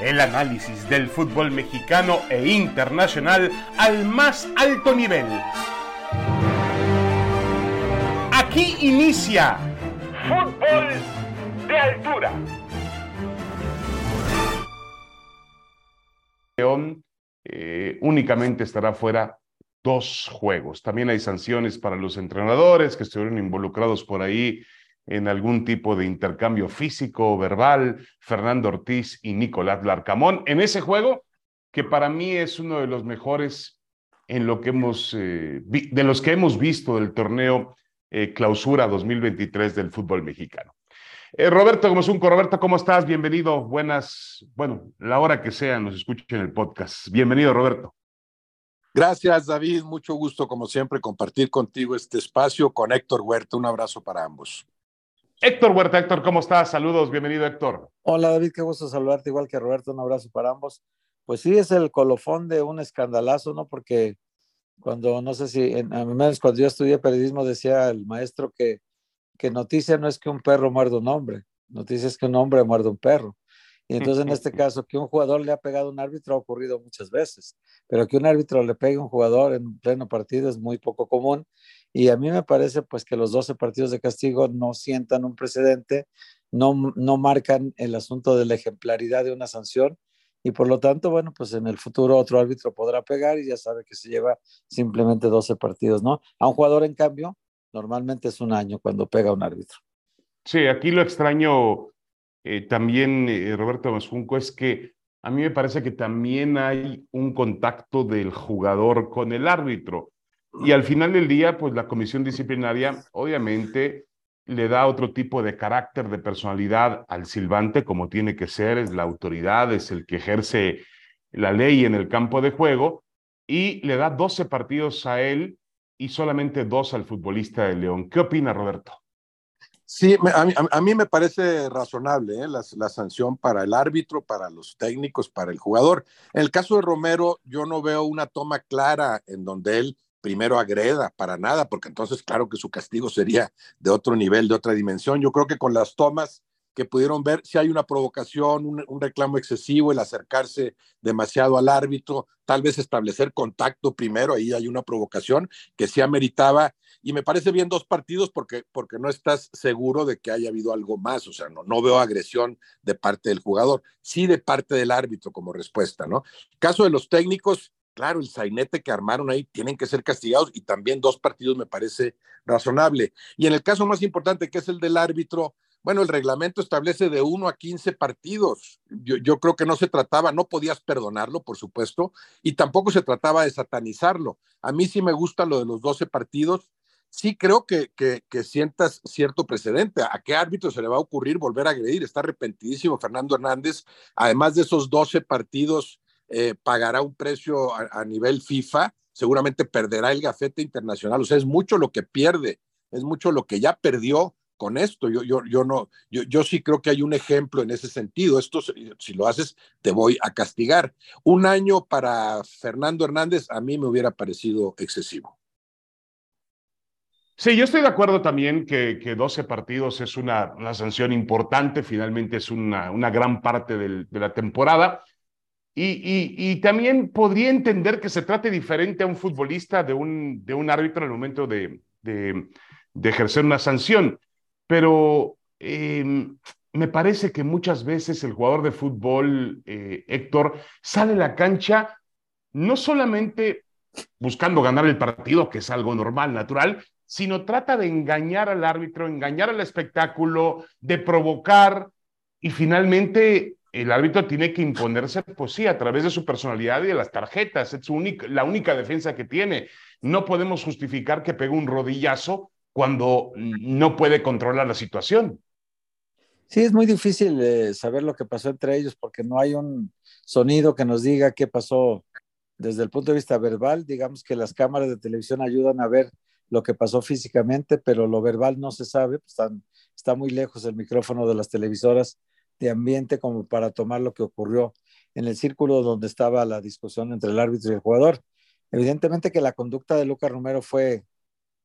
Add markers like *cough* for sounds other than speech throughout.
el análisis del fútbol mexicano e internacional al más alto nivel. Aquí inicia Fútbol de Altura. León eh, únicamente estará fuera dos juegos. También hay sanciones para los entrenadores que estuvieron involucrados por ahí en algún tipo de intercambio físico o verbal, Fernando Ortiz y Nicolás Larcamón, en ese juego que para mí es uno de los mejores en lo que hemos, eh, de los que hemos visto del torneo eh, Clausura 2023 del fútbol mexicano. Eh, Roberto Gomosunco, Roberto, ¿cómo estás? Bienvenido, buenas, bueno, la hora que sea, nos escuchen en el podcast. Bienvenido, Roberto. Gracias, David. Mucho gusto, como siempre, compartir contigo este espacio con Héctor Huerta. Un abrazo para ambos. Héctor Huerta, Héctor, ¿cómo estás? Saludos, bienvenido Héctor. Hola David, qué gusto saludarte, igual que Roberto, un abrazo para ambos. Pues sí, es el colofón de un escandalazo, ¿no? Porque cuando, no sé si, en, a menos cuando yo estudié periodismo decía el maestro que, que noticia no es que un perro muerde un hombre, noticia es que un hombre muerde un perro. Y entonces en este *laughs* caso, que un jugador le ha pegado a un árbitro ha ocurrido muchas veces, pero que un árbitro le pegue a un jugador en pleno partido es muy poco común y a mí me parece pues que los 12 partidos de castigo no sientan un precedente, no, no marcan el asunto de la ejemplaridad de una sanción y por lo tanto, bueno, pues en el futuro otro árbitro podrá pegar y ya sabe que se lleva simplemente 12 partidos, ¿no? A un jugador, en cambio, normalmente es un año cuando pega un árbitro. Sí, aquí lo extraño eh, también, eh, Roberto Mascunco, es que a mí me parece que también hay un contacto del jugador con el árbitro. Y al final del día, pues la comisión disciplinaria obviamente le da otro tipo de carácter, de personalidad al silbante, como tiene que ser, es la autoridad, es el que ejerce la ley en el campo de juego, y le da 12 partidos a él y solamente dos al futbolista de León. ¿Qué opina Roberto? Sí, a mí, me parece razonable ¿eh? la, la, sanción para el árbitro, para los técnicos, para el jugador. En el caso de Romero, yo no veo una toma clara en donde él primero agreda, para nada, porque entonces claro que su castigo sería de otro nivel, de otra dimensión. Yo creo que con las tomas que pudieron ver, si hay una provocación, un, reclamo excesivo, el acercarse demasiado al árbitro, tal vez establecer contacto primero, ahí hay una provocación que sí ameritaba, y me parece bien dos partidos porque, porque no estás seguro de que haya habido algo más, o sea, no, no veo agresión de parte del jugador, sí de parte del árbitro como respuesta, ¿no? Caso de los técnicos, claro, el sainete que armaron ahí tienen que ser castigados y también dos partidos me parece razonable. Y en el caso más importante, que es el del árbitro, bueno, el reglamento establece de 1 a 15 partidos. Yo, creo que no se trataba, no podías perdonarlo, por supuesto, y tampoco se trataba de satanizarlo. A mí sí me gusta lo de los 12 partidos. Sí creo que, que, que sientas cierto precedente. ¿A qué árbitro se le va a ocurrir volver a agredir? Está arrepentidísimo Fernando Hernández. Además de esos 12 partidos eh, pagará un precio a, nivel FIFA, seguramente perderá el gafete internacional. O sea, es mucho lo que pierde, es mucho lo que ya perdió con esto. Yo, yo, yo no, yo, yo sí creo que hay un ejemplo en ese sentido. Esto, si lo haces, te voy a castigar. Un año para Fernando Hernández a mí me hubiera parecido excesivo. Sí, yo estoy de acuerdo también que, que 12 partidos es una, sanción importante, finalmente es una, una gran parte de la temporada. Y, también podría entender que se trate diferente a un futbolista de un, árbitro en el momento de, de, ejercer una sanción. Pero em, me parece que muchas veces el jugador de fútbol, eh, Héctor, sale a la cancha no solamente buscando ganar el partido, que es algo normal, natural, sino trata de engañar al árbitro, engañar al espectáculo, de provocar y finalmente el árbitro tiene que imponerse, pues sí, a través de su personalidad y de las tarjetas. Es única, la única defensa que tiene. No podemos justificar que pegue un rodillazo cuando no puede controlar la situación. Sí, es muy difícil eh, saber lo que pasó entre ellos porque no hay un sonido que nos diga qué pasó desde el punto de vista verbal. Digamos que las cámaras de televisión ayudan a ver lo que pasó físicamente, pero lo verbal no se sabe, pues, está muy lejos el micrófono de las televisoras de ambiente como para tomar lo que ocurrió en el círculo donde estaba la discusión entre el árbitro y el jugador. Evidentemente que la conducta de Lucas Romero fue,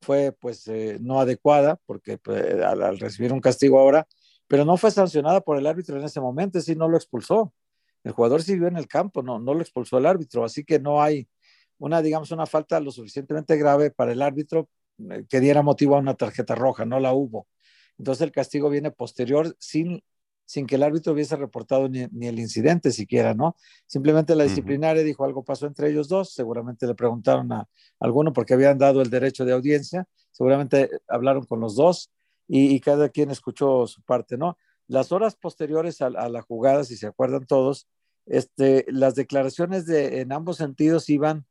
fue pues eh, no adecuada porque pues, al, recibir un castigo ahora, pero no fue sancionada por el árbitro en ese momento, decir, no lo expulsó. el jugador siguió en el campo, no, no lo expulsó el árbitro, así que no hay una, digamos, una falta lo suficientemente grave para el árbitro eh, que diera motivo a una tarjeta roja, no la hubo. Entonces el castigo viene posterior sin, sin que el árbitro hubiese reportado ni, el incidente siquiera, ¿no? Simplemente la disciplinaria dijo algo pasó entre ellos dos, seguramente le preguntaron a, alguno porque habían dado el derecho de audiencia, seguramente hablaron con los dos y, cada quien escuchó su parte, ¿no? Las horas posteriores a, la jugada, si se acuerdan todos, este, las declaraciones de, en ambos sentidos iban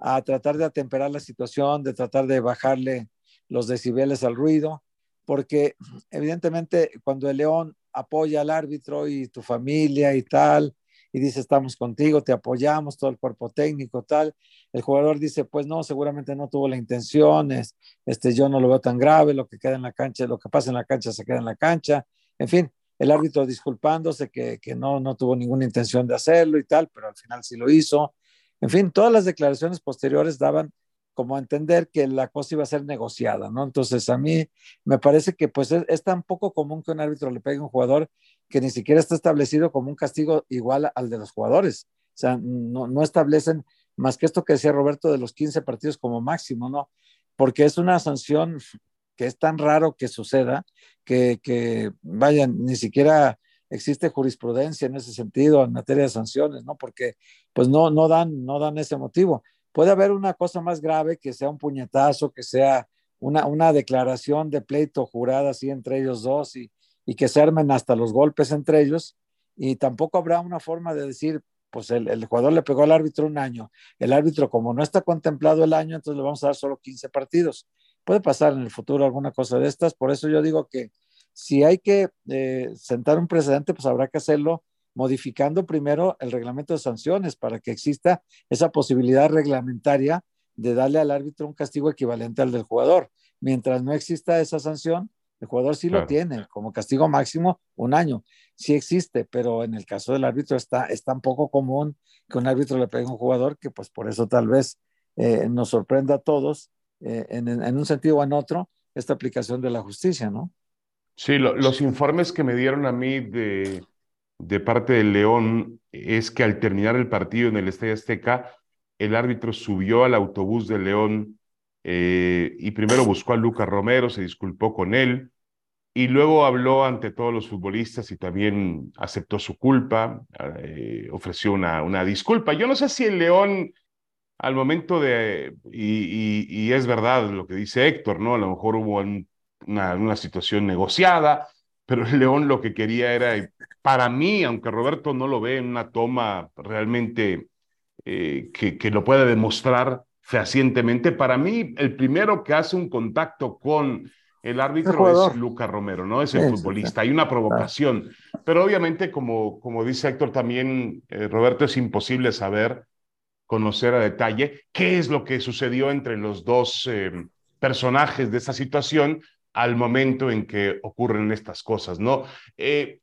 a tratar de atemperar la situación, de tratar de bajarle los decibeles al ruido, porque evidentemente cuando el León apoya al árbitro y tu familia y tal, y dice, estamos contigo, te apoyamos, todo el cuerpo técnico, tal. El jugador dice, pues no, seguramente no tuvo la intención, este, yo no lo veo tan grave, lo que queda en la cancha, lo que pasa en la cancha se queda en la cancha. En fin, el árbitro disculpándose que, que no, no tuvo ninguna intención de hacerlo y tal, pero al final sí lo hizo. En fin, todas las declaraciones posteriores daban como entender que la cosa iba a ser negociada, ¿no? Entonces, a mí me parece que pues es, tan poco común que un árbitro le pegue a un jugador que ni siquiera está establecido como un castigo igual al de los jugadores. O sea, no, no establecen más que esto que decía Roberto de los 15 partidos como máximo, ¿no? Porque es una sanción que es tan raro que suceda que, que vaya, ni siquiera existe jurisprudencia en ese sentido en materia de sanciones, ¿no? Porque pues no, no, dan, no dan ese motivo. Puede haber una cosa más grave que sea un puñetazo, que sea una, una declaración de pleito jurada así entre ellos dos y, y que se armen hasta los golpes entre ellos. Y tampoco habrá una forma de decir, pues el, el, jugador le pegó al árbitro un año. El árbitro, como no está contemplado el año, entonces le vamos a dar solo 15 partidos. Puede pasar en el futuro alguna cosa de estas. Por eso yo digo que si hay que eh, sentar un precedente, pues habrá que hacerlo modificando primero el reglamento de sanciones para que exista esa posibilidad reglamentaria de darle al árbitro un castigo equivalente al del jugador. Mientras no exista esa sanción, el jugador sí lo tiene como castigo máximo un año. Sí existe, pero en el caso del árbitro está, es tan poco común que un árbitro le pegue a un jugador que pues por eso tal vez eh, nos sorprenda a todos eh, en, en, un sentido o en otro esta aplicación de la justicia, ¿no? Sí, los informes que me dieron a mí de, de parte del León es que al terminar el partido en el Estadio Azteca, el árbitro subió al autobús de León eh, y primero buscó a Lucas Romero, se disculpó con él y luego habló ante todos los futbolistas y también aceptó su culpa, eh, ofreció una, una disculpa. Yo no sé si el León al momento de, y, y, es verdad lo que dice Héctor, ¿no? A lo mejor hubo una, una situación negociada, pero el León lo que quería era, para mí, aunque Roberto no lo ve en una toma realmente eh, que, que, lo pueda demostrar fehacientemente, para mí el primero que hace un contacto con el árbitro es Luca Romero, ¿no? Es el futbolista. Hay una provocación, pero obviamente, como, como dice Héctor también, eh, Roberto, es imposible saber, conocer a detalle qué es lo que sucedió entre los dos eh, personajes de esa situación, al momento en que ocurren estas cosas, ¿no? Eh,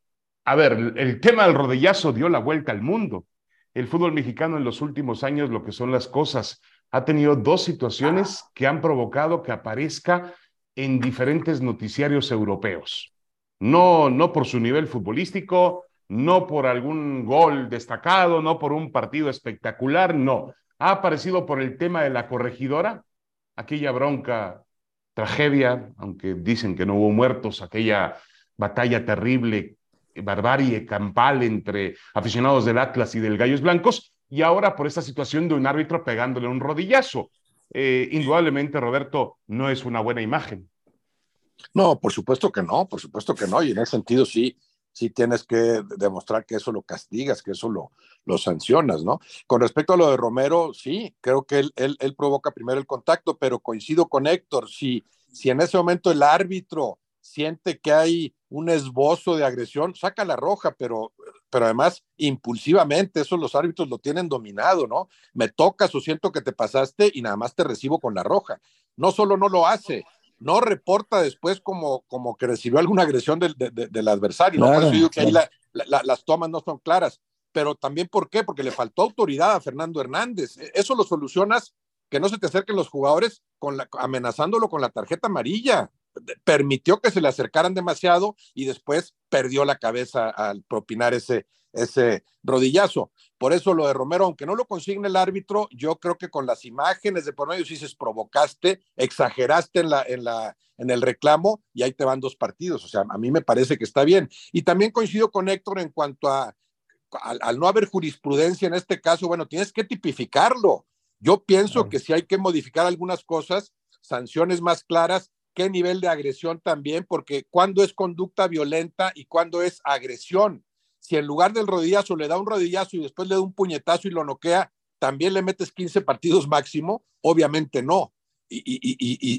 a ver, el tema del rodillazo dio la vuelta al mundo. El fútbol mexicano en los últimos años, lo que son las cosas, ha tenido dos situaciones que han provocado que aparezca en diferentes noticiarios europeos. No, no por su nivel futbolístico, no por algún gol destacado, no por un partido espectacular, no. Ha aparecido por el tema de la corregidora, aquella bronca tragedia, aunque dicen que no hubo muertos, aquella batalla terrible, barbarie campal entre aficionados del Atlas y del Gallos Blancos, y ahora por esta situación de un árbitro pegándole un rodillazo. Eh, indudablemente, Roberto, no es una buena imagen. No, por supuesto que no, por supuesto que no, y en ese sentido sí, sí tienes que demostrar que eso lo castigas, que eso lo, lo sancionas, ¿no? Con respecto a lo de Romero, sí, creo que él, él, él provoca primero el contacto, pero coincido con Héctor, si, si en ese momento el árbitro siente que hay un esbozo de agresión, saca la roja, pero, pero además impulsivamente, eso los árbitros lo tienen dominado, ¿no? Me tocas o siento que te pasaste y nada más te recibo con la roja. No solo no lo hace, no reporta después como, como que recibió alguna agresión del, del adversario, ¿no? Por eso digo que ahí las tomas no son claras, pero también ¿por qué? Porque le faltó autoridad a Fernando Hernández. E, eso lo solucionas que no se te acerquen los jugadores con la, amenazándolo con la tarjeta amarilla. Permitió que se le acercaran demasiado y después perdió la cabeza al propinar ese, ese rodillazo. Por eso lo de Romero, aunque no lo consigne el árbitro, yo creo que con las imágenes de por medio sí se provocaste, exageraste en, la, en, la, en el reclamo y ahí te van dos partidos. O sea, a mí me parece que está bien. Y también coincido con Héctor en cuanto a, al, no haber jurisprudencia en este caso, bueno, tienes que tipificarlo. Yo pienso que si hay que modificar algunas cosas, sanciones más claras, qué nivel de agresión también, porque cuando es conducta violenta y cuando es agresión si en lugar del rodillazo le da un rodillazo y después le da un puñetazo y lo noquea, también le metes 15 partidos máximo, obviamente no. Y,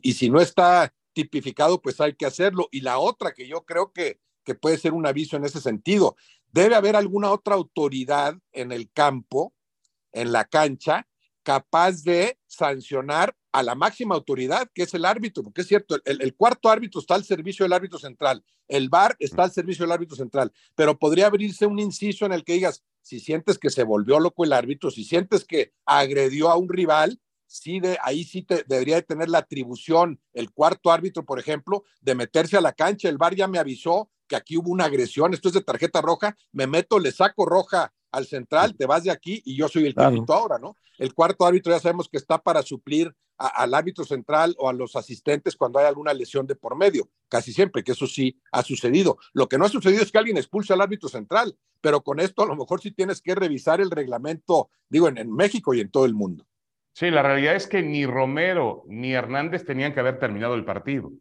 y, si no está tipificado, pues hay que hacerlo. Y la otra que yo creo que, que puede ser un aviso en ese sentido, debe haber alguna otra autoridad en el campo, en la cancha, capaz de sancionar a la máxima autoridad, que es el árbitro, porque es cierto, el, cuarto árbitro está al servicio del árbitro central, el VAR está al servicio del árbitro central, pero podría abrirse un inciso en el que digas, si sientes que se volvió loco el árbitro, si sientes que agredió a un rival, sí de, ahí sí te, debería de tener la atribución, el cuarto árbitro, por ejemplo, de meterse a la cancha, el VAR ya me avisó que aquí hubo una agresión, esto es de tarjeta roja, me meto, le saco roja al central, te vas de aquí y yo soy el quinto ahora, ¿no? El cuarto árbitro ya sabemos que está para suplir al árbitro central o a los asistentes cuando hay alguna lesión de por medio, casi siempre, que eso sí ha sucedido. Lo que no ha sucedido es que alguien expulse al árbitro central, pero con esto a lo mejor sí tienes que revisar el reglamento, digo, en, México y en todo el mundo. Sí, la realidad es que ni Romero ni Hernández tenían que haber terminado el partido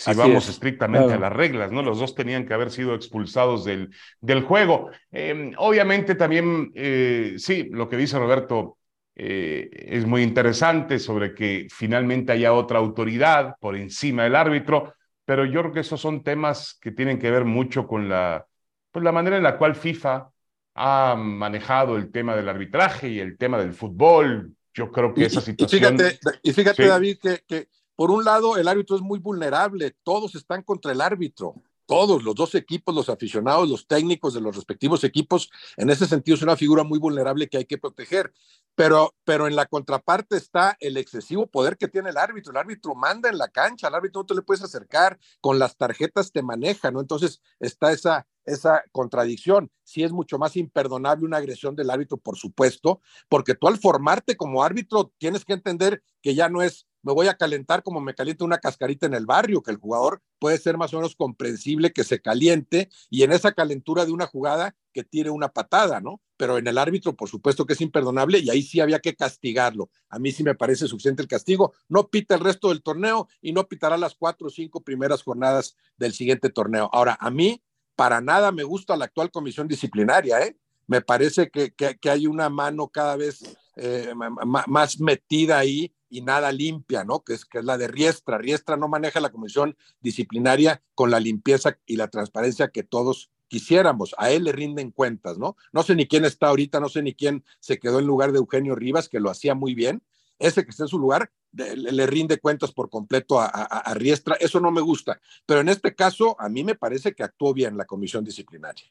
si vamos estrictamente a las reglas, ¿no? Los dos tenían que haber sido expulsados del, del juego. Em, obviamente también, eh, sí, lo que dice Roberto eh, es muy interesante sobre que finalmente haya otra autoridad por encima del árbitro, pero yo creo que esos son temas que tienen que ver mucho con la, pues la manera en la cual FIFA ha manejado el tema del arbitraje y el tema del fútbol. Yo creo que esa situación... Y fíjate, David, que, que por un lado el árbitro es muy vulnerable, todos están contra el árbitro todos, los dos equipos, los aficionados, los técnicos de los respectivos equipos, en ese sentido es una figura muy vulnerable que hay que proteger. Pero, pero en la contraparte está el excesivo poder que tiene el árbitro. El árbitro manda en la cancha, al árbitro no te le puedes acercar, con las tarjetas te maneja, ¿no? Entonces está esa, esa contradicción. Sí es mucho más imperdonable una agresión del árbitro, por supuesto, porque tú al formarte como árbitro tienes que entender que ya no es me voy a calentar como me calienta una cascarita en el barrio, que el jugador puede ser más o menos comprensible que se caliente y en esa calentura de una jugada que tire una patada, ¿no? Pero en el árbitro, por supuesto que es imperdonable y ahí sí había que castigarlo. A mí sí me parece suficiente el castigo. No pita el resto del torneo y no pitará las cuatro o cinco primeras jornadas del siguiente torneo. Ahora, a mí para nada me gusta la actual comisión disciplinaria, ¿eh? Me parece que, que, hay una mano cada vez eh, más metida ahí y nada limpia, ¿no? Que es, que es la de Riestra. Riestra no maneja la comisión disciplinaria con la limpieza y la transparencia que todos quisiéramos. A él le rinden cuentas, ¿no? No sé ni quién está ahorita, no sé ni quién se quedó en lugar de Eugenio Rivas, que lo hacía muy bien. Ese que está en su lugar le, rinde cuentas por completo a Riestra. Eso no me gusta. Pero en este caso, a mí me parece que actuó bien la comisión disciplinaria.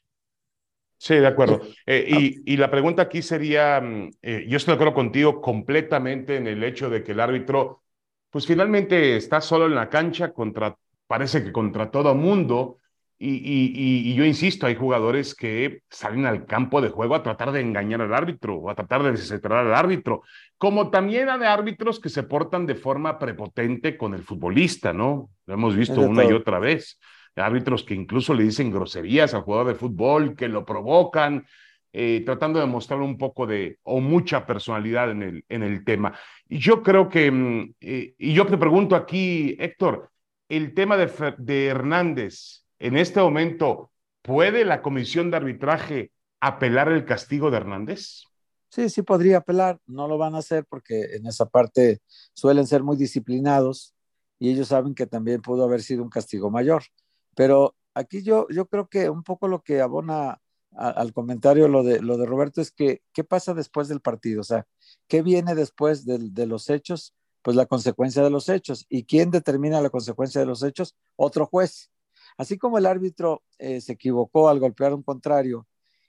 Sí, de acuerdo. Eh, y, y, la pregunta aquí sería, mm, eh, yo estoy de acuerdo contigo completamente en el hecho de que el árbitro, pues finalmente está solo en la cancha contra, parece que contra todo mundo. Y, y, y, yo insisto, hay jugadores que salen al campo de juego a tratar de engañar al árbitro o a tratar de desesperar al árbitro, como también hay árbitros que se portan de forma prepotente con el futbolista, ¿no? Lo hemos visto una y otra vez árbitros que incluso le dicen groserías al jugador de fútbol, que lo provocan, eh, tratando de mostrar un poco de o mucha personalidad en el, en el tema. Y yo creo que, mm, eh, y yo te pregunto aquí, Héctor, el tema de, de Hernández, en este momento, ¿puede la comisión de arbitraje apelar el castigo de Hernández? Sí, sí podría apelar, no lo van a hacer porque en esa parte suelen ser muy disciplinados y ellos saben que también pudo haber sido un castigo mayor. Pero aquí yo, yo creo que un poco lo que abona al comentario lo de, lo de Roberto es que, ¿qué pasa después del partido? O sea, ¿qué viene después de, los hechos? Pues la consecuencia de los hechos. ¿Y quién determina la consecuencia de los hechos? Otro juez. Así como el árbitro eh, se equivocó al golpear un contrario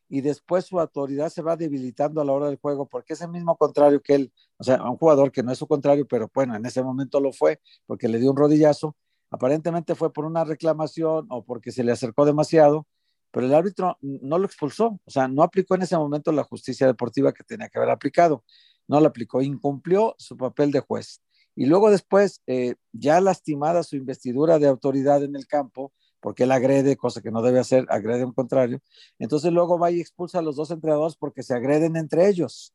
y después su autoridad se va debilitando a la hora del juego porque ese mismo contrario que él, o sea, un jugador que no es su contrario, pero bueno, en ese momento lo fue porque le dio un rodillazo, Aparentemente fue por una reclamación o porque se le acercó demasiado, pero el árbitro no lo expulsó, o sea, no aplicó en ese momento la justicia deportiva que tenía que haber aplicado, no lo aplicó, incumplió su papel de juez. Y luego después, eh, ya lastimada su investidura de autoridad en el campo, porque él agrede, cosa que no debe hacer, agrede un contrario, entonces luego va y expulsa a los dos entrenadores porque se agreden entre ellos.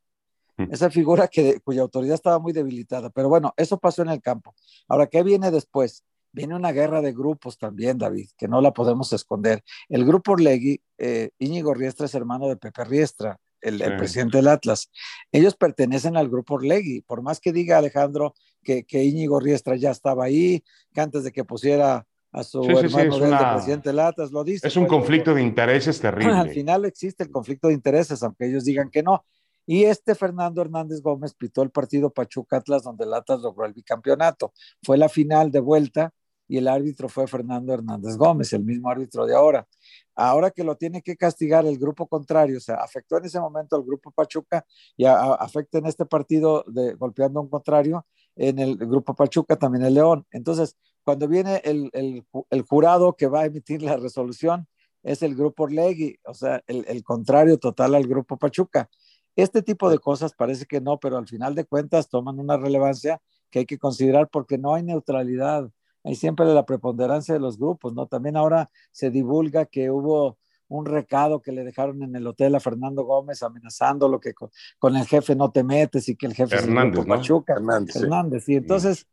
Mm. Esa figura que, cuya autoridad estaba muy debilitada. Pero bueno, eso pasó en el campo. Ahora, ¿qué viene después? Viene una guerra de grupos también, David, que no la podemos esconder. El grupo Orlegui, eh, Íñigo Riestra es hermano de Pepe Riestra, el, presidente del Atlas. Ellos pertenecen al grupo Orlegui, por más que diga Alejandro que, que Íñigo Riestra ya estaba ahí, que antes de que pusiera a su hermano del presidente del Atlas, lo dice. Es un pues, conflicto de intereses terrible. Al final existe el conflicto de intereses, aunque ellos digan que no. Y este Fernando Hernández Gómez pitó el partido Pachuca Atlas, donde el Atlas logró el bicampeonato. Fue la final de vuelta y el árbitro fue Fernando Hernández Gómez, el mismo árbitro de ahora. Ahora que lo tiene que castigar el grupo contrario, o sea, afectó en ese momento al grupo Pachuca y afecta en este partido de golpeando a un contrario en el grupo Pachuca también el León. Entonces, cuando viene el, el, jurado que va a emitir la resolución, es el grupo Orlegui, o sea, el, el contrario total al grupo Pachuca. Este tipo de cosas parece que no, pero al final de cuentas toman una relevancia que hay que considerar porque no hay neutralidad hay siempre la preponderancia de los grupos, ¿no? También ahora se divulga que hubo un recado que le dejaron en el hotel a Fernando Gómez amenazándolo que con, el jefe no te metes y que el jefe Hernández, es Pachuca. Hernández, Hernández. Y entonces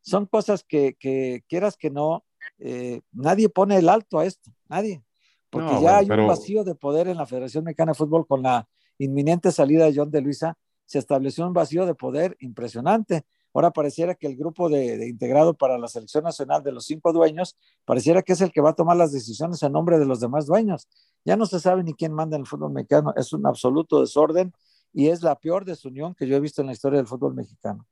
son cosas que, que quieras que no, eh, nadie pone el alto a esto, nadie. Porque ya hay un vacío de poder en la Federación Mexicana de Fútbol con la inminente salida de John de Luisa, se estableció un vacío de poder impresionante. Ahora pareciera que el grupo de, integrado para la selección nacional de los cinco dueños, pareciera que es el que va a tomar las decisiones en nombre de los demás dueños. Ya no se sabe ni quién manda en el fútbol mexicano, es un absoluto desorden y es la peor desunión que yo he visto en la historia del fútbol mexicano.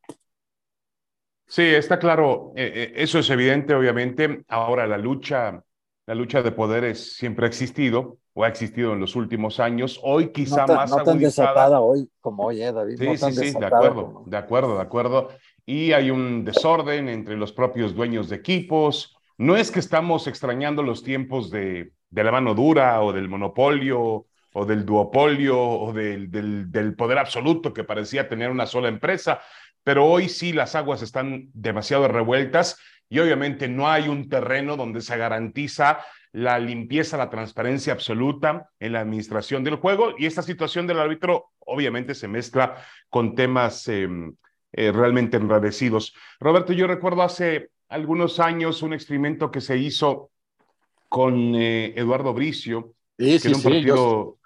Sí, está claro, eh, eh, eso es evidente, obviamente. Ahora la lucha, la lucha de poderes siempre ha existido o ha existido en los últimos años. Hoy quizá más no tan desatada hoy como hoy, ¿eh, David. Sí, sí, sí, de acuerdo, de acuerdo, de acuerdo y hay un desorden entre los propios dueños de equipos. No es que estamos extrañando los tiempos de, de la mano dura o del monopolio o del duopolio o del, del, del, poder absoluto que parecía tener una sola empresa, pero hoy sí las aguas están demasiado revueltas y obviamente no hay un terreno donde se garantiza la limpieza, la transparencia absoluta en la administración del juego. Y esta situación del árbitro obviamente se mezcla con temas em, eh, realmente enrarecidos. Roberto, yo recuerdo hace algunos años un experimento que se hizo con eh, Eduardo Bricio, que en un partido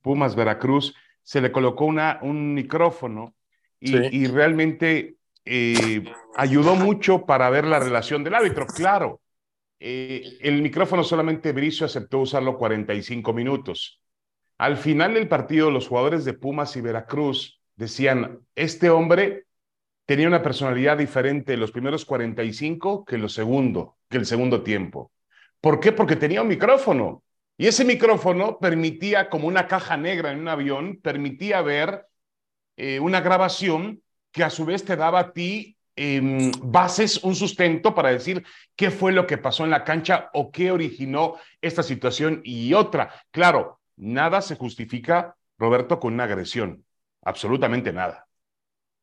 Pumas Veracruz, se le colocó una, un micrófono y, realmente eh, ayudó mucho para ver la relación del árbitro. Claro, el micrófono solamente Bricio aceptó usarlo 45 minutos. Al final del partido, los jugadores de Pumas y Veracruz decían, este hombre tenía una personalidad diferente en los primeros 45 que, los segundo, que el segundo tiempo. ¿Por qué? Porque tenía un micrófono. Y ese micrófono permitía, como una caja negra en un avión, permitía ver eh, una grabación que a su vez te daba a ti em, bases, un sustento para decir qué fue lo que pasó en la cancha o qué originó esta situación y otra. Claro, nada se justifica, Roberto, con una agresión. Absolutamente nada.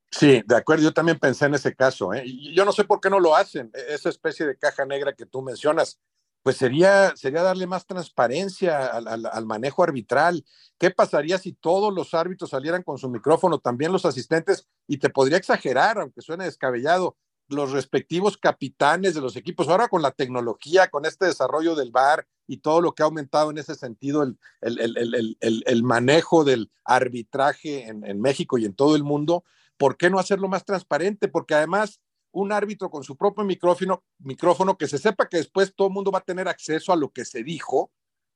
Sí, de acuerdo, yo también pensé en ese caso. ¿eh? Yo no sé por qué no lo hacen, e-, esa especie de caja negra que tú mencionas, pues sería, sería darle más transparencia al, manejo arbitral. ¿Qué pasaría si todos los árbitros salieran con su micrófono, también los asistentes? Y te podría exagerar, aunque suene descabellado, los respectivos capitanes de los equipos. Ahora con la tecnología, con este desarrollo del VAR y todo lo que ha aumentado en ese sentido el, el, manejo del arbitraje en México y en todo el mundo, ¿por qué no hacerlo más transparente? Porque además un árbitro con su propio micrófono, micrófono que se sepa que después todo el mundo va a tener acceso a lo que se dijo,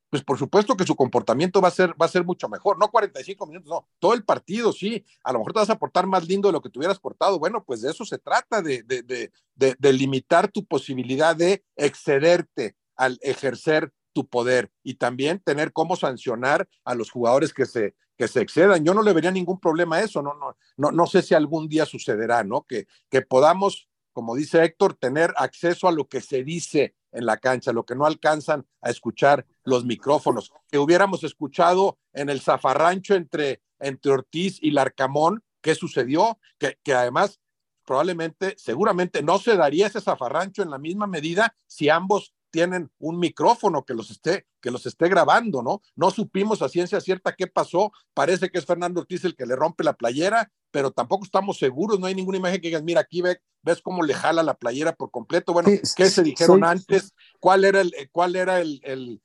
pues por supuesto que su comportamiento va a ser, va a ser mucho mejor. No 45 minutos, no, todo el partido, sí. A lo mejor te vas a portar más lindo de lo que te hubieras portado. Bueno, pues de eso se trata, de, de, de, de limitar tu posibilidad de excederte al ejercer tu poder y también tener cómo sancionar a los jugadores que se, que se excedan. Yo no le vería ningún problema a eso, no, no, no, no sé si algún día sucederá, ¿no? Que, que podamos como dice Héctor, tener acceso a lo que se dice en la cancha, lo que no alcanzan a escuchar los micrófonos, que hubiéramos escuchado en el zafarrancho entre, entre Ortiz y Larcamón, qué sucedió, que, que además probablemente, seguramente no se daría ese zafarrancho en la misma medida si ambos tienen un micrófono que los esté, que los esté grabando, ¿no? No supimos a ciencia cierta qué pasó. Parece que es Fernando Ortiz el que le rompe la playera, pero tampoco estamos seguros. No hay ninguna imagen que digas, mira, aquí ves cómo le jala la playera por completo. Bueno, ¿qué se dijeron antes? ¿Cuál era el, cuál era el, el,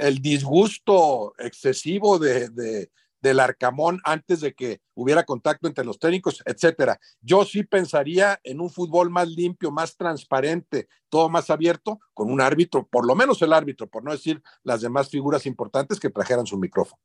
el disgusto excesivo de, de, del Arcamón antes de que hubiera contacto entre los técnicos, etcétera. Yo sí pensaría en un fútbol más limpio, más transparente, todo más abierto, con un árbitro, por lo menos el árbitro, por no decir las demás figuras importantes que trajeran su micrófono.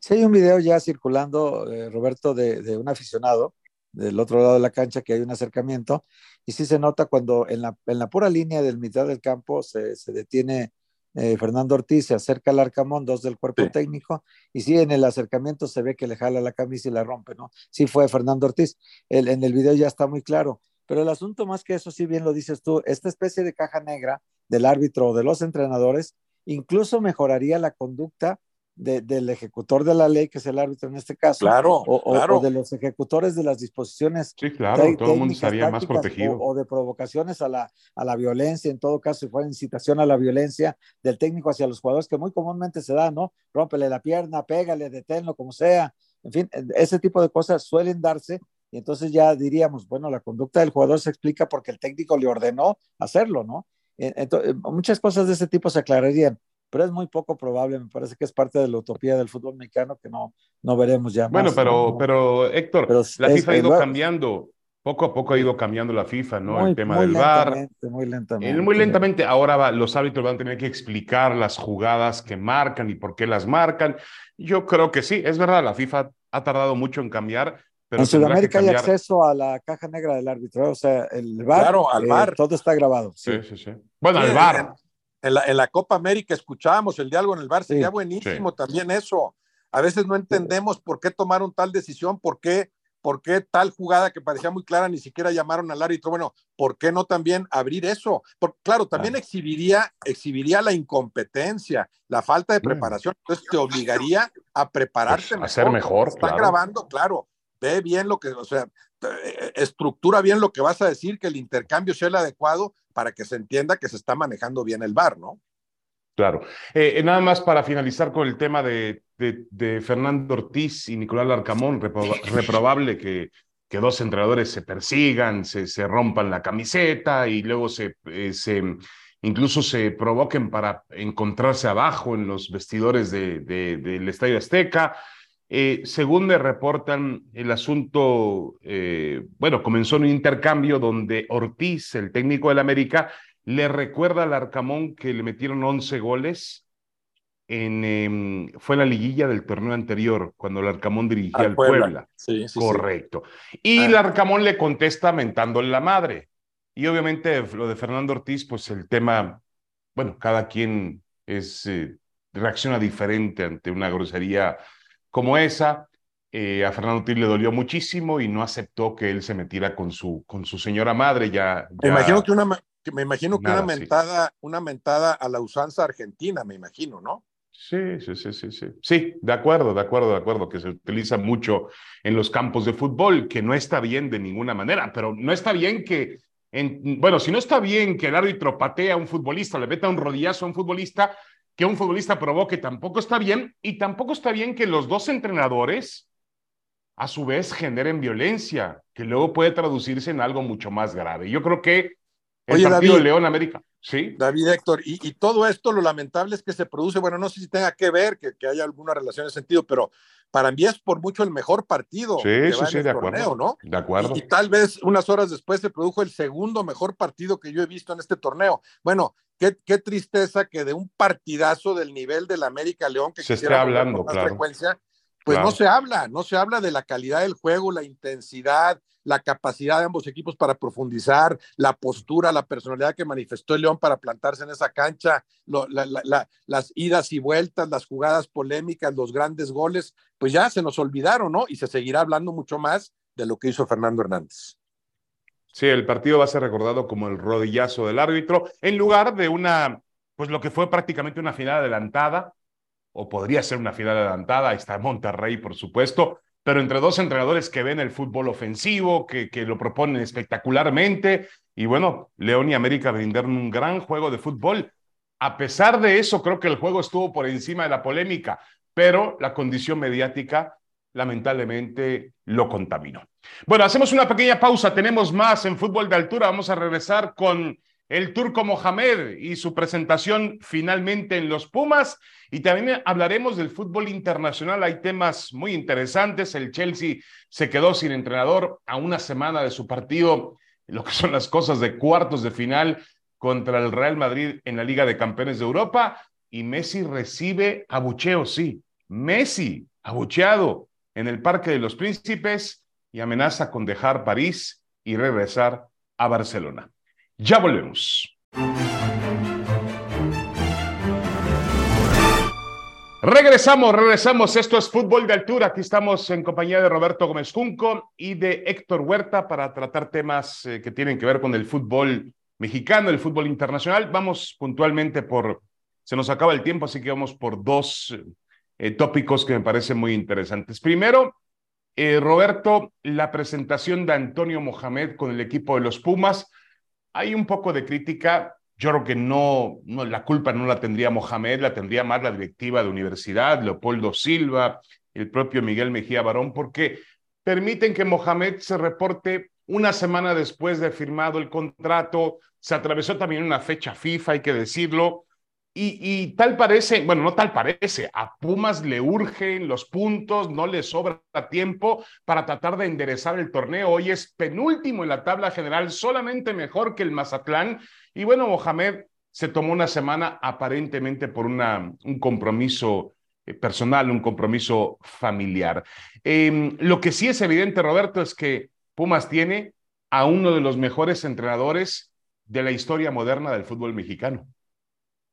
Sí, hay un video ya circulando, eh, Roberto, de, un aficionado del otro lado de la cancha que hay un acercamiento y sí se nota cuando en la, en la pura línea del mitad del campo se, se detiene eh, Fernando Ortiz se acerca al Arcamón, dos del cuerpo técnico, y sí, en el acercamiento se ve que le jala la camisa y la rompe, ¿no? Sí fue Fernando Ortiz. en el video ya está muy claro. Pero el asunto más que eso, sí bien lo dices tú, esta especie de caja negra del árbitro o de los entrenadores incluso mejoraría la conducta del ejecutor de la ley, que es el árbitro en este caso, claro, o, de los ejecutores de las disposiciones. Sí, claro, todo el mundo estaría más protegido. O, de provocaciones a la, a la violencia, en todo caso, si fuera incitación a la violencia del técnico hacia los jugadores, que muy comúnmente se da, ¿no? Rómpele la pierna, pégale, deténlo, como sea. En fin, ese tipo de cosas suelen darse y entonces ya diríamos, bueno, la conducta del jugador se explica porque el técnico le ordenó hacerlo, ¿no? Entonces, muchas cosas de ese tipo se aclararían pero es muy poco probable, me parece que es parte de la utopía del fútbol mexicano que no, no veremos ya. Bueno, pero, pero Héctor, la FIFA ha ido cambiando, poco a poco ha ido cambiando la FIFA, ¿no? el tema del VAR. Muy lentamente. Muy lentamente. Ahora los árbitros van a tener que explicar las jugadas que marcan y por qué las marcan. Yo creo que sí, es verdad, la FIFA ha tardado mucho en cambiar. Pero en Sudamérica hay acceso a la caja negra del árbitro, o sea, el VAR, claro, al VAR. Eh, todo está grabado. Sí, sí, sí. Bueno, al VAR. En la, Copa América escuchábamos el diálogo en el bar, sería buenísimo también eso. A veces no entendemos por qué tomaron tal decisión, por qué, por qué tal jugada que parecía muy clara ni siquiera llamaron al árbitro. Bueno, ¿por qué no también abrir eso? Porque, claro, también exhibiría, exhibiría la incompetencia, la falta de preparación. Entonces te obligaría a prepararte pues, A ser mejor. Está grabando, claro. Ve bien lo que, o sea, eh, estructura bien lo que vas a decir, que el intercambio sea el adecuado para que se entienda que se está manejando bien el bar, ¿no? Claro. Eh, eh, nada más para finalizar con el tema de, de, Fernando Ortiz y Nicolás Larcamón, *laughs* reprobable que, que dos entrenadores se persigan, se, se, rompan la camiseta y luego se, se incluso se provoquen para encontrarse abajo en los vestidores de, del Estadio Azteca. Eh, según le reportan, el asunto, eh, bueno, comenzó en un intercambio donde Ortiz, el técnico del América, le recuerda al Arcamón que le metieron 11 goles. En, em, fue la liguilla del torneo anterior, cuando el Arcamón dirigía al, Puebla. Sí, Correcto. Y el ah. Arcamón le contesta mentándole la madre. Y obviamente lo de Fernando Ortiz, pues el tema, bueno, cada quien es, eh, reacciona diferente ante una grosería como esa. Eh, a Fernando Ortiz le dolió muchísimo y no aceptó que él se metiera con su, con su señora madre. Ya, Me imagino que una, me imagino que una mentada, una mentada a la usanza argentina, me imagino, ¿no? Sí, sí, sí, sí, sí. Sí, de acuerdo, de acuerdo, de acuerdo, que se utiliza mucho en los campos de fútbol, que no está bien de ninguna manera, pero no está bien que, en, bueno, si no está bien que el árbitro patea a un futbolista, le meta un rodillazo a un futbolista, que un futbolista provoque tampoco está bien y tampoco está bien que los dos entrenadores a su vez generen violencia, que luego puede traducirse en algo mucho más grave. Yo creo que el Oye, partido David, León América, sí. David Héctor, y, todo esto lo lamentable es que se produce, bueno, no sé si tenga que ver, que, que haya alguna relación en ese sentido, pero para mí es por mucho el mejor partido sí, que sí, sí, de acuerdo, ¿no? De acuerdo. Y, y, tal vez unas horas después se produjo el segundo mejor partido que yo he visto en este torneo. Bueno, qué, tristeza que de un partidazo del nivel del América León que se está hablando, con frecuencia, pues no se habla, no se habla de la calidad del juego, la intensidad, la capacidad de ambos equipos para profundizar, la postura, la personalidad que manifestó el León para plantarse en esa cancha, las idas y vueltas, las jugadas polémicas, los grandes goles, pues ya se nos olvidaron, ¿no? Y se seguirá hablando mucho más de lo que hizo Fernando Hernández. Sí, el partido va a ser recordado como el rodillazo del árbitro, en lugar de una, pues lo que fue prácticamente una final adelantada, o podría ser una final adelantada, ahí está Monterrey, por supuesto, pero entre dos entrenadores que ven el fútbol ofensivo, que, que lo proponen espectacularmente, y bueno, León y América brindaron un gran juego de fútbol. A pesar de eso, creo que el juego estuvo por encima de la polémica, pero la condición mediática lamentablemente lo contaminó. Bueno, hacemos una pequeña pausa, tenemos más en fútbol de altura, vamos a regresar con el turco Mohamed y su presentación finalmente en los Pumas. Y también hablaremos del fútbol internacional. Hay temas muy interesantes. El Chelsea se quedó sin entrenador a una semana de su partido, lo que son las cosas de cuartos de final contra el Real Madrid en la Liga de Campeones de Europa. Y Messi recibe abucheo, sí. Messi, abucheado en el Parque de los Príncipes y amenaza con dejar París y regresar a Barcelona. Ya volvemos. Regresamos, regresamos. Esto es Fútbol de Altura. Aquí estamos en compañía de Roberto Gómez Junco y de Héctor Huerta para tratar temas eh, que tienen que ver con el fútbol mexicano, el fútbol internacional. Vamos puntualmente por, se nos acaba el tiempo, así que vamos por dos eh, tópicos que me parecen muy interesantes. Primero, eh, Roberto, la presentación de Antonio Mohamed con el equipo de los Pumas hay un poco de crítica. Yo creo que no, no, la culpa no la tendría Mohamed, la tendría más la directiva de universidad, Leopoldo Silva, el propio Miguel Mejía Barón, porque permiten que Mohamed se reporte una semana después de firmado el contrato. Se atravesó también una fecha FIFA, hay que decirlo. Y, tal parece, bueno, no tal parece, a Pumas le urgen los puntos, no le sobra tiempo para tratar de enderezar el torneo. Hoy es penúltimo en la tabla general, solamente mejor que el Mazatlán. Y bueno, Mohamed se tomó una semana aparentemente por una, un compromiso eh, personal, un compromiso familiar. Em, lo que sí es evidente, Roberto, es que Pumas tiene a uno de los mejores entrenadores de la historia moderna del fútbol mexicano.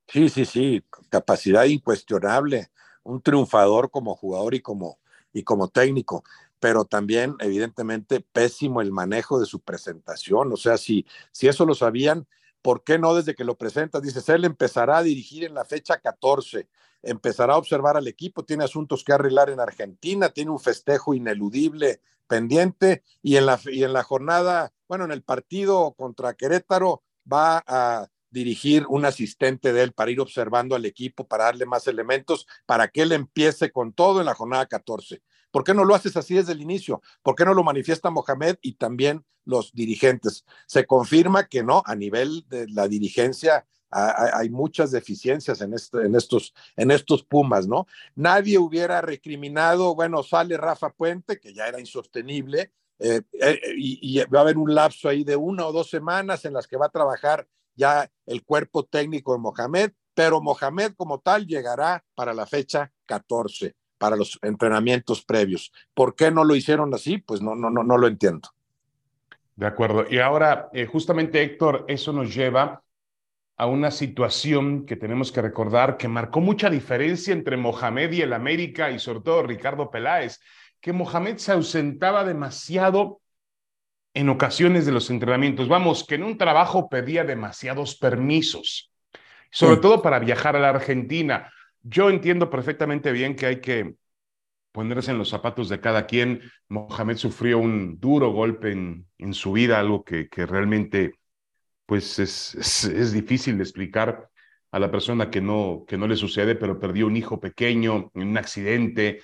Sí, sí, sí, capacidad incuestionable, un triunfador como jugador y como, y como técnico, pero también evidentemente pésimo el manejo de su presentación, o sea, si, si eso lo sabían, ¿por qué no desde que lo presentas? Dices, él empezará a dirigir en la fecha 14, empezará a observar al equipo, tiene asuntos que arreglar en Argentina, tiene un festejo ineludible pendiente y en la, y en la jornada, bueno, en el partido contra Querétaro va a dirigir un asistente de él para ir observando al equipo, para darle más elementos, para que él empiece con todo en la jornada 14. ¿Por qué no lo haces así desde el inicio? ¿Por qué no lo manifiesta Mohamed y también los dirigentes? Se confirma que no, a nivel de la dirigencia hay muchas deficiencias en, este, en, estos, en estos Pumas, ¿no? Nadie hubiera recriminado, bueno, sale Rafa Puente, que ya era insostenible, eh, eh, y, y, va a haber un lapso ahí de una o dos semanas en las que va a trabajar ya el cuerpo técnico de Mohamed, pero Mohamed como tal llegará para la fecha 14, para los entrenamientos previos. ¿Por qué no lo hicieron así? Pues no, no, no, no lo entiendo. De acuerdo. Y ahora, eh, justamente Héctor, eso nos lleva a una situación que tenemos que recordar que marcó mucha diferencia entre Mohamed y el América y sobre todo Ricardo Peláez, que Mohamed se ausentaba demasiado en ocasiones de los entrenamientos. Vamos, que en un trabajo pedía demasiados permisos, sobre todo para viajar a la Argentina. Yo entiendo perfectamente bien que hay que ponerse en los zapatos de cada quien. Mohamed sufrió un duro golpe en, en su vida, algo que, que realmente pues es, es, difícil de explicar a la persona que no, que no le sucede, pero perdió un hijo pequeño en un accidente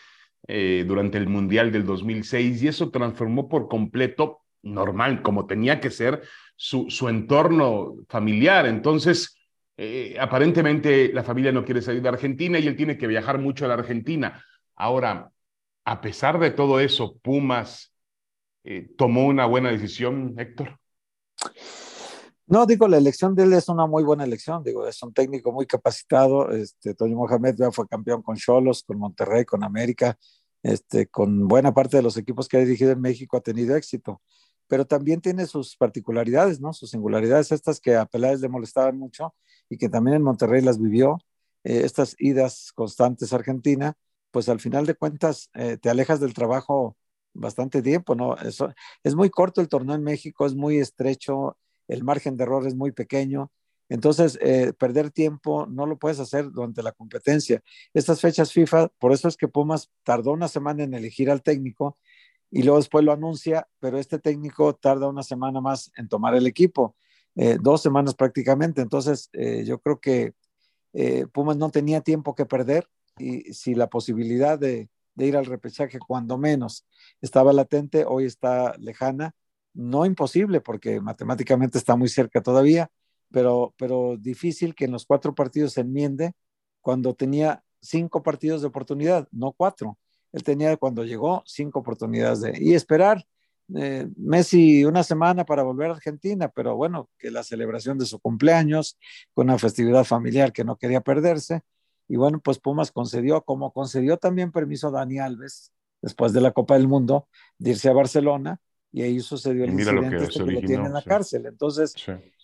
eh, durante el Mundial del 2006 y eso transformó por completo normal, como tenía que ser su, su entorno familiar. Entonces, eh, aparentemente la familia no quiere salir de Argentina y él tiene que viajar mucho a la Argentina. Ahora, a pesar de todo eso, Pumas eh, tomó una buena decisión, Héctor. No, digo, la elección de él es una muy buena elección, digo, es un técnico muy capacitado, este, Toño Mohamed ya fue campeón con Cholos, con Monterrey, con América, este, con buena parte de los equipos que ha dirigido en México ha tenido éxito pero también tiene sus particularidades, ¿no? Sus singularidades, estas que a Peláez le molestaban mucho y que también en Monterrey las vivió, eh, estas idas constantes a Argentina, pues al final de cuentas eh, te alejas del trabajo bastante tiempo, ¿no? Es muy corto el torneo en México, es muy estrecho, el margen de error es muy pequeño. Entonces, eh, perder tiempo no lo puedes hacer durante la competencia. Estas fechas FIFA, por eso es que Pumas tardó una semana en elegir al técnico y luego después lo anuncia, pero este técnico tarda una semana más en tomar el equipo, eh, dos semanas prácticamente. Entonces, eh, yo creo que Pumas no tenía tiempo que perder y si la posibilidad de, de ir al repechaje cuando menos estaba latente, hoy está lejana, no imposible porque matemáticamente está muy cerca todavía, pero, pero difícil que en los cuatro partidos se enmiende cuando tenía cinco partidos de oportunidad, no cuatro. Él tenía cuando llegó cinco oportunidades de y esperar eh, Messi una semana para volver a Argentina, pero bueno, que la celebración de su cumpleaños, con una festividad familiar que no quería perderse, y bueno, pues Pumas concedió, como concedió también permiso a Dani Alves, después de la Copa del Mundo, de irse a Barcelona, y ahí sucedió el incidente que, este que lo tiene en la cárcel. Entonces,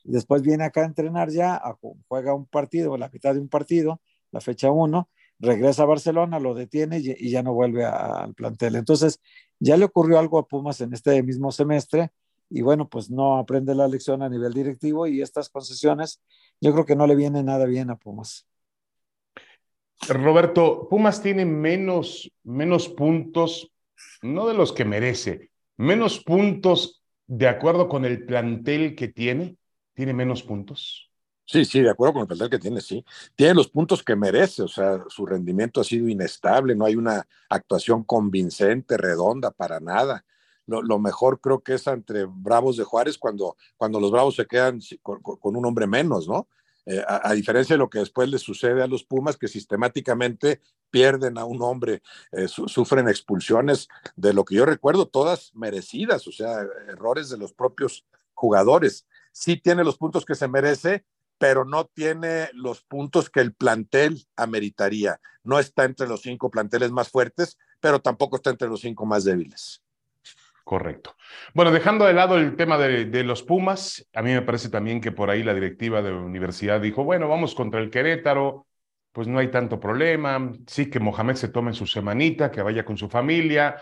después viene acá a entrenar ya, juega un partido, la mitad de un partido, la fecha uno, regresa a Barcelona, lo detiene y, ya no vuelve al plantel. Entonces, ya le ocurrió algo a Pumas en este mismo semestre y bueno, pues no aprende la lección a nivel directivo y estas concesiones yo creo que no le viene nada bien a Pumas. Roberto, Pumas tiene menos, menos puntos, no de los que merece, menos puntos de acuerdo con el plantel que tiene. ¿Tiene menos puntos? Sí, sí, de acuerdo con el plantel que tiene, sí. Tiene los puntos que merece, o sea, su rendimiento ha sido inestable, no hay una actuación convincente, redonda, para nada. Lo, mejor creo que es entre Bravos de Juárez cuando, cuando los Bravos se quedan con un hombre menos, ¿no? Eh, a, diferencia de lo que después le sucede a los Pumas, que sistemáticamente pierden a un hombre, eh, sufren expulsiones, de lo que yo recuerdo, todas merecidas, o sea, errores de los propios jugadores. Sí tiene los puntos que se merece, pero no tiene los puntos que el plantel ameritaría. No está entre los cinco planteles más fuertes, pero tampoco está entre los cinco más débiles. Correcto. Bueno, dejando de lado el tema de, los Pumas, a mí me parece también que por ahí la directiva de la universidad dijo, bueno, vamos contra el Querétaro, pues no hay tanto problema, sí que Mohamed se tome su semanita, que vaya con su familia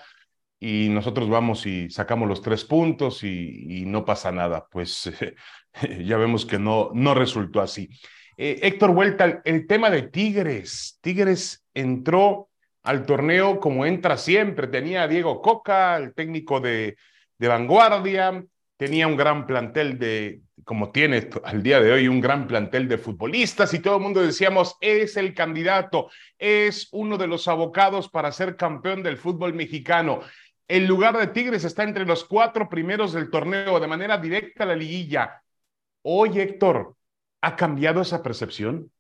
y nosotros vamos y sacamos los tres puntos y, no pasa nada. Pues *laughs* ya vemos que no, no resultó así. Eh, Héctor Vuelta, el tema de Tigres. Tigres entró al torneo como entra siempre. Tenía a Diego Coca, el técnico de, de vanguardia, tenía un gran plantel de, como tiene al día de hoy, un gran plantel de futbolistas y todo el mundo decíamos, es el candidato, es uno de los abocados para ser campeón del fútbol mexicano. El lugar de Tigres está entre los cuatro primeros del torneo de manera directa a la liguilla. Hoy, Héctor, ¿ha cambiado esa percepción?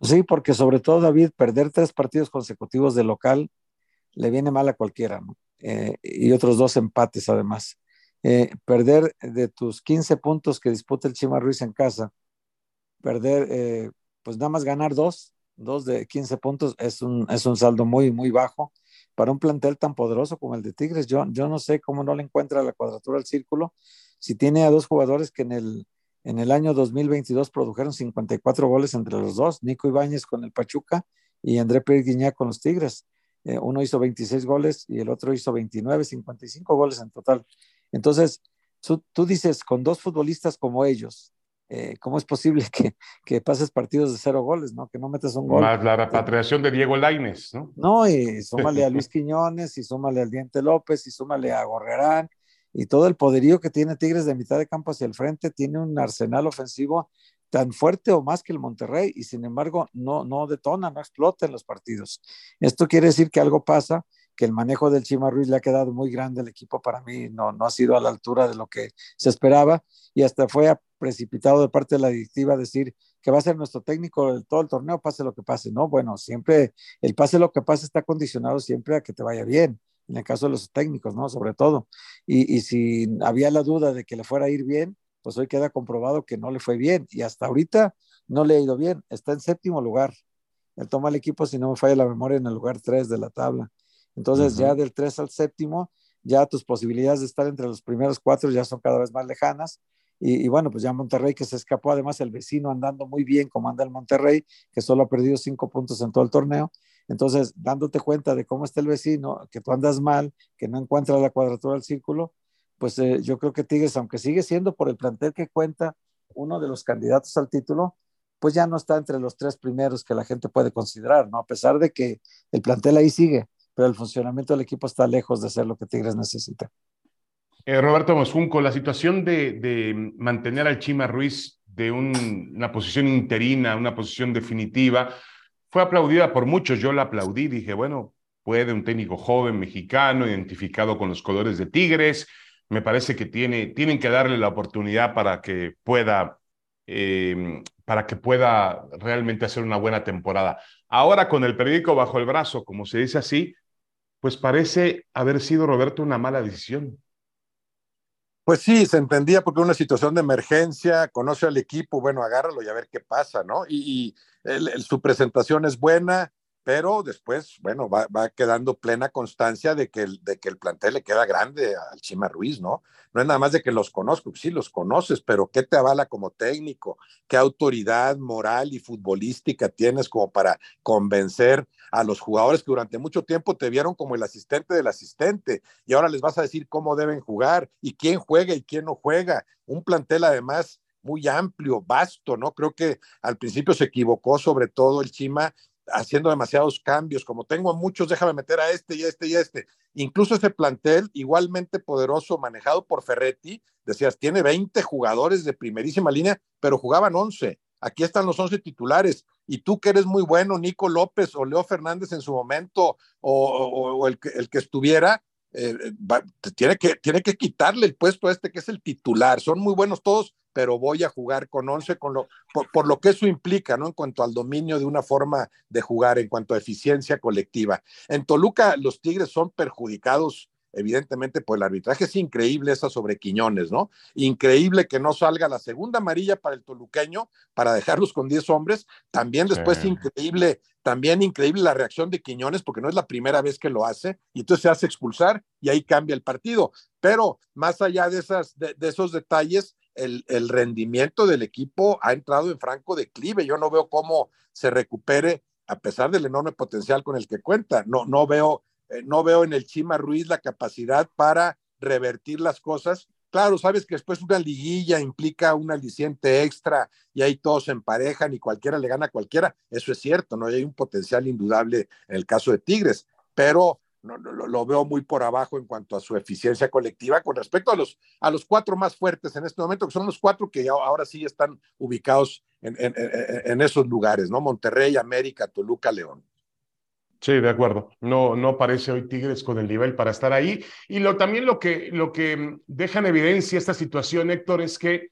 Sí, porque sobre todo David, perder tres partidos consecutivos de local le viene mal a cualquiera, ¿no? Eh, y otros dos empates además. Eh, perder de tus 15 puntos que disputa el Chima Ruiz en casa, perder, eh, pues nada más ganar dos, dos de 15 puntos es un, es un saldo muy, muy bajo para un plantel tan poderoso como el de Tigres. Yo, yo no sé cómo no le encuentra la cuadratura al círculo si tiene a dos jugadores que en el, en el año 2022 produjeron 54 goles entre los dos, Nico Ibáñez con el Pachuca y André Pérez Guiñá con los Tigres. Eh, uno hizo 26 goles y el otro hizo 29, 55 goles en total. Entonces, tú, dices, con dos futbolistas como ellos, eh, ¿cómo es posible *laughs* que, que, pases partidos de cero goles, ¿no? Que no metes un gol. Más la repatriación de Diego Laines, ¿no? No, y súmale a Luis Quiñones, y súmale al Diente López, y súmale a Gorrerán, y todo el poderío que tiene Tigres de mitad de campo hacia el frente, tiene un arsenal ofensivo tan fuerte o más que el Monterrey y sin embargo no, no detona, no explota en los partidos. Esto quiere decir que algo pasa, que el manejo del Chima Ruiz le ha quedado muy grande al equipo para mí, no, no ha sido a la altura de lo que se esperaba y hasta fue precipitado de parte de la directiva decir que va a ser nuestro técnico todo el torneo, pase lo que pase, ¿no? Bueno, siempre el pase lo que pase está condicionado siempre a que te vaya bien en el caso de los técnicos, ¿no? Sobre todo. Y, si había la duda de que le fuera a ir bien, pues hoy queda comprobado que no le fue bien y hasta ahorita no le ha ido bien. Está en séptimo lugar. Él toma el equipo, si no me falla la memoria, en el lugar 3 de la tabla. Entonces, ya del 3 al séptimo, ya tus posibilidades de estar entre los primeros cuatro ya son cada vez más lejanas. Y, y, bueno, pues ya Monterrey que se escapó, además el vecino andando muy bien como anda el Monterrey, que solo ha perdido cinco puntos en todo el torneo, Entonces, dándote cuenta de cómo está el vecino, que tú andas mal, que no encuentras la cuadratura del círculo, pues eh, yo creo que Tigres, aunque sigue siendo por el plantel que cuenta uno de los candidatos al título, pues ya no está entre los tres primeros que la gente puede considerar, ¿no? A pesar de que el plantel ahí sigue, pero el funcionamiento del equipo está lejos de ser lo que Tigres necesita. Eh, Roberto Moscunco, la situación de, mantener al Chima Ruiz de una posición interina, una posición definitiva, fue aplaudida por muchos. Yo la aplaudí, dije, bueno, puede un técnico joven mexicano, identificado con los colores de Tigres. Me parece que tiene, tienen que darle la oportunidad para que pueda eh, para que pueda realmente hacer una buena temporada. Ahora con el periódico bajo el brazo, como se dice así, pues parece haber sido Roberto una mala decisión. Pues sí, se entendía porque una situación de emergencia, conoce al equipo, bueno, agárralo y a ver qué pasa, ¿no? Y, su presentación es buena, pero después, bueno, va, quedando plena constancia de que, el, de que el plantel le queda grande al Chima Ruiz, ¿no? No es nada más de que los conozco, sí los conoces, pero ¿qué te avala como técnico? ¿Qué autoridad moral y futbolística tienes como para convencer a los jugadores que durante mucho tiempo te vieron como el asistente del asistente y ahora les vas a decir cómo deben jugar y quién juega y quién no juega? Un plantel además muy amplio, vasto, ¿no? Creo que al principio se equivocó sobre todo el Chima haciendo demasiados cambios, como tengo muchos, déjame meter a este y a este y a este. Incluso ese plantel, igualmente poderoso, manejado por Ferretti, decías, tiene 20 jugadores de primerísima línea, pero jugaban 11. Aquí están los 11 titulares. Y tú que eres muy bueno, Nico López o Leo Fernández en su momento, o, el, el que estuviera, eh, tiene, que, tiene que quitarle el puesto a este que es el titular. Son muy buenos todos, pero voy a jugar con 11 con lo, por, lo que eso implica, ¿no? En cuanto al dominio de una forma de jugar, en cuanto a eficiencia colectiva. En Toluca, los Tigres son perjudicados evidentemente por el arbitraje. Es increíble esa sobre Quiñones, ¿no? Increíble que no salga la segunda amarilla para el toluqueño para dejarlos con 10 hombres. También después increíble, también increíble la reacción de Quiñones porque no es la primera vez que lo hace y entonces se hace expulsar y ahí cambia el partido. Pero más allá de, esas, de, esos detalles, el, el, rendimiento del equipo ha entrado en franco declive. Yo no veo cómo se recupere a pesar del enorme potencial con el que cuenta. No, no veo eh, no veo en el Chima Ruiz la capacidad para revertir las cosas. Claro, sabes que después una liguilla implica un aliciente extra y ahí todos se emparejan y cualquiera le gana a cualquiera. Eso es cierto, ¿no? hay un potencial indudable en el caso de Tigres, pero lo, veo muy por abajo en cuanto a su eficiencia colectiva con respecto a los, a los cuatro más fuertes en este momento, que son los cuatro que ahora sí están ubicados en, en esos lugares, ¿no? Monterrey, América, Toluca, León. Sí, de acuerdo. No, no parece hoy Tigres con el nivel para estar ahí. Y lo, también lo que, lo que deja en evidencia esta situación, Héctor, es que,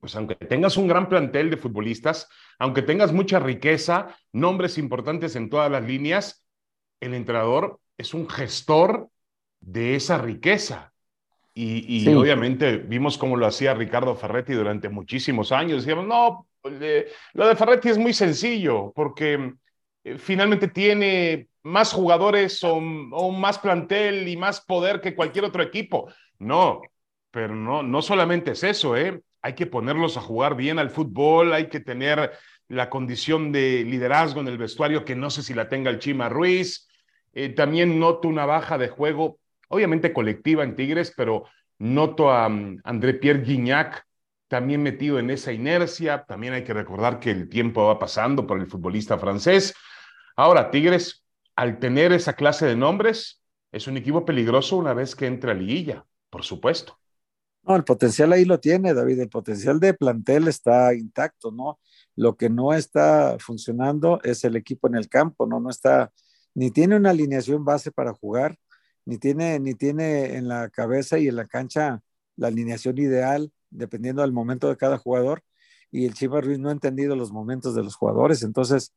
pues aunque tengas un gran plantel de futbolistas, aunque tengas mucha riqueza, nombres importantes en todas las líneas, el entrenador es un gestor de esa riqueza. Y, obviamente vimos cómo lo hacía Ricardo Ferretti durante muchísimos años. Decíamos, no, lo de Ferretti es muy sencillo, porque eh, finalmente tiene más jugadores o, más plantel y más poder que cualquier otro equipo. No, pero no, no solamente es eso, ¿eh? Hay que ponerlos a jugar bien al fútbol, hay que tener la condición de liderazgo en el vestuario, que no sé si la tenga el Chima Ruiz. Eh, también noto una baja de juego, obviamente colectiva en Tigres, pero noto a um, André Pierre Guignac también metido en esa inercia. También hay que recordar que el tiempo va pasando por el futbolista francés. Ahora, Tigres, al tener esa clase de nombres, es un equipo peligroso una vez que entre a liguilla, por supuesto. No, el potencial ahí lo tiene, David. El potencial de plantel está intacto, ¿no? Lo que no está funcionando es el equipo en el campo, ¿no? No está, ni tiene una alineación base para jugar, ni tiene, ni tiene en la cabeza y en la cancha la alineación ideal, dependiendo del momento de cada jugador. Y el Chivas Ruiz no ha entendido los momentos de los jugadores. Entonces,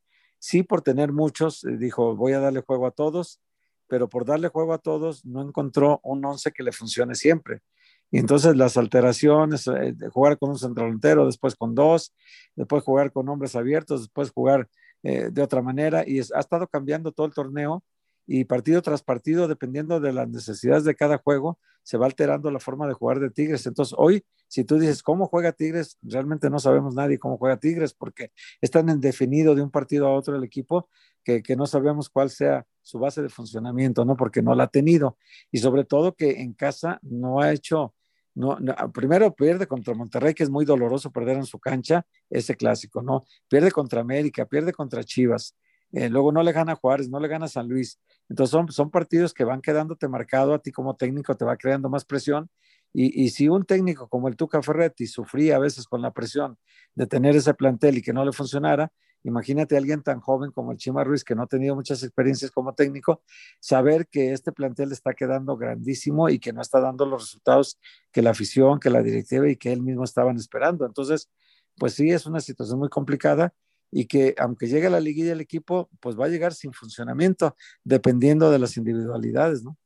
Sí, por tener muchos, eh, dijo, voy a darle juego a todos, pero por darle juego a todos no encontró un once que le funcione siempre. Y entonces las alteraciones, eh, jugar con un central entero, después con dos, después jugar con hombres abiertos, después jugar eh, de otra manera, y ha estado cambiando todo el torneo y partido tras partido, dependiendo de las necesidades de cada juego, se va alterando la forma de jugar de Tigres. Entonces, hoy, si tú dices cómo juega Tigres, realmente no sabemos nadie cómo juega Tigres porque es tan indefinido de un partido a otro el equipo que, que, no sabemos cuál sea su base de funcionamiento, ¿no? Porque no la ha tenido. Y sobre todo que en casa no ha hecho, no, primero pierde contra Monterrey, que es muy doloroso perder en su cancha, ese clásico, ¿no? Pierde contra América, pierde contra Chivas. Eh, luego no le gana Juárez, no le gana San Luis. Entonces son, son partidos que van quedándote marcado a ti como técnico, te va creando más presión. Y, y, si un técnico como el Tuca Ferretti sufría a veces con la presión de tener ese plantel y que no le funcionara, Imagínate a alguien tan joven como el Chima Ruiz, que no ha tenido muchas experiencias como técnico, saber que este plantel está quedando grandísimo y que no está dando los resultados que la afición, que la directiva y que él mismo estaban esperando. Entonces, pues sí, es una situación muy complicada y que aunque llegue a la liguilla el equipo, pues va a llegar sin funcionamiento, dependiendo de las individualidades, ¿no?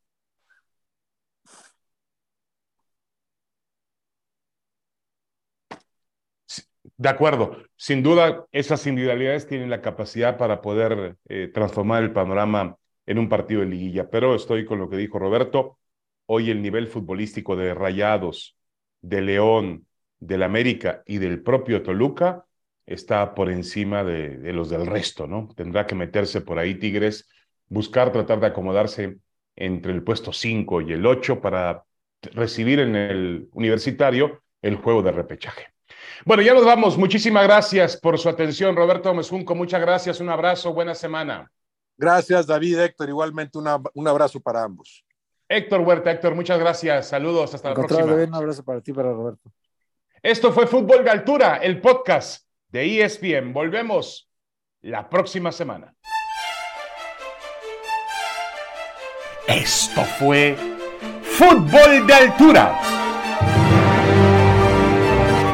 De acuerdo, sin duda esas individualidades tienen la capacidad para poder eh, transformar el panorama en un partido de liguilla, pero estoy con lo que dijo Roberto, hoy el nivel futbolístico de Rayados, de León, del América y del propio Toluca está por encima de, los del resto, ¿no? Tendrá que meterse por ahí Tigres, buscar tratar de acomodarse entre el puesto 5 y el 8 para recibir en el universitario el juego de repechaje. Bueno, ya nos vamos. Muchísimas gracias por su atención, Roberto Mezunco. Muchas gracias. Un abrazo. Buena semana. Gracias, David, Héctor. Igualmente un abrazo para ambos. Héctor Huerta, Héctor, muchas gracias. Saludos. Hasta la próxima. un abrazo para ti, para Roberto. Esto fue Fútbol de Altura, el podcast de ESPN. Volvemos la próxima semana. Esto fue Fútbol de Altura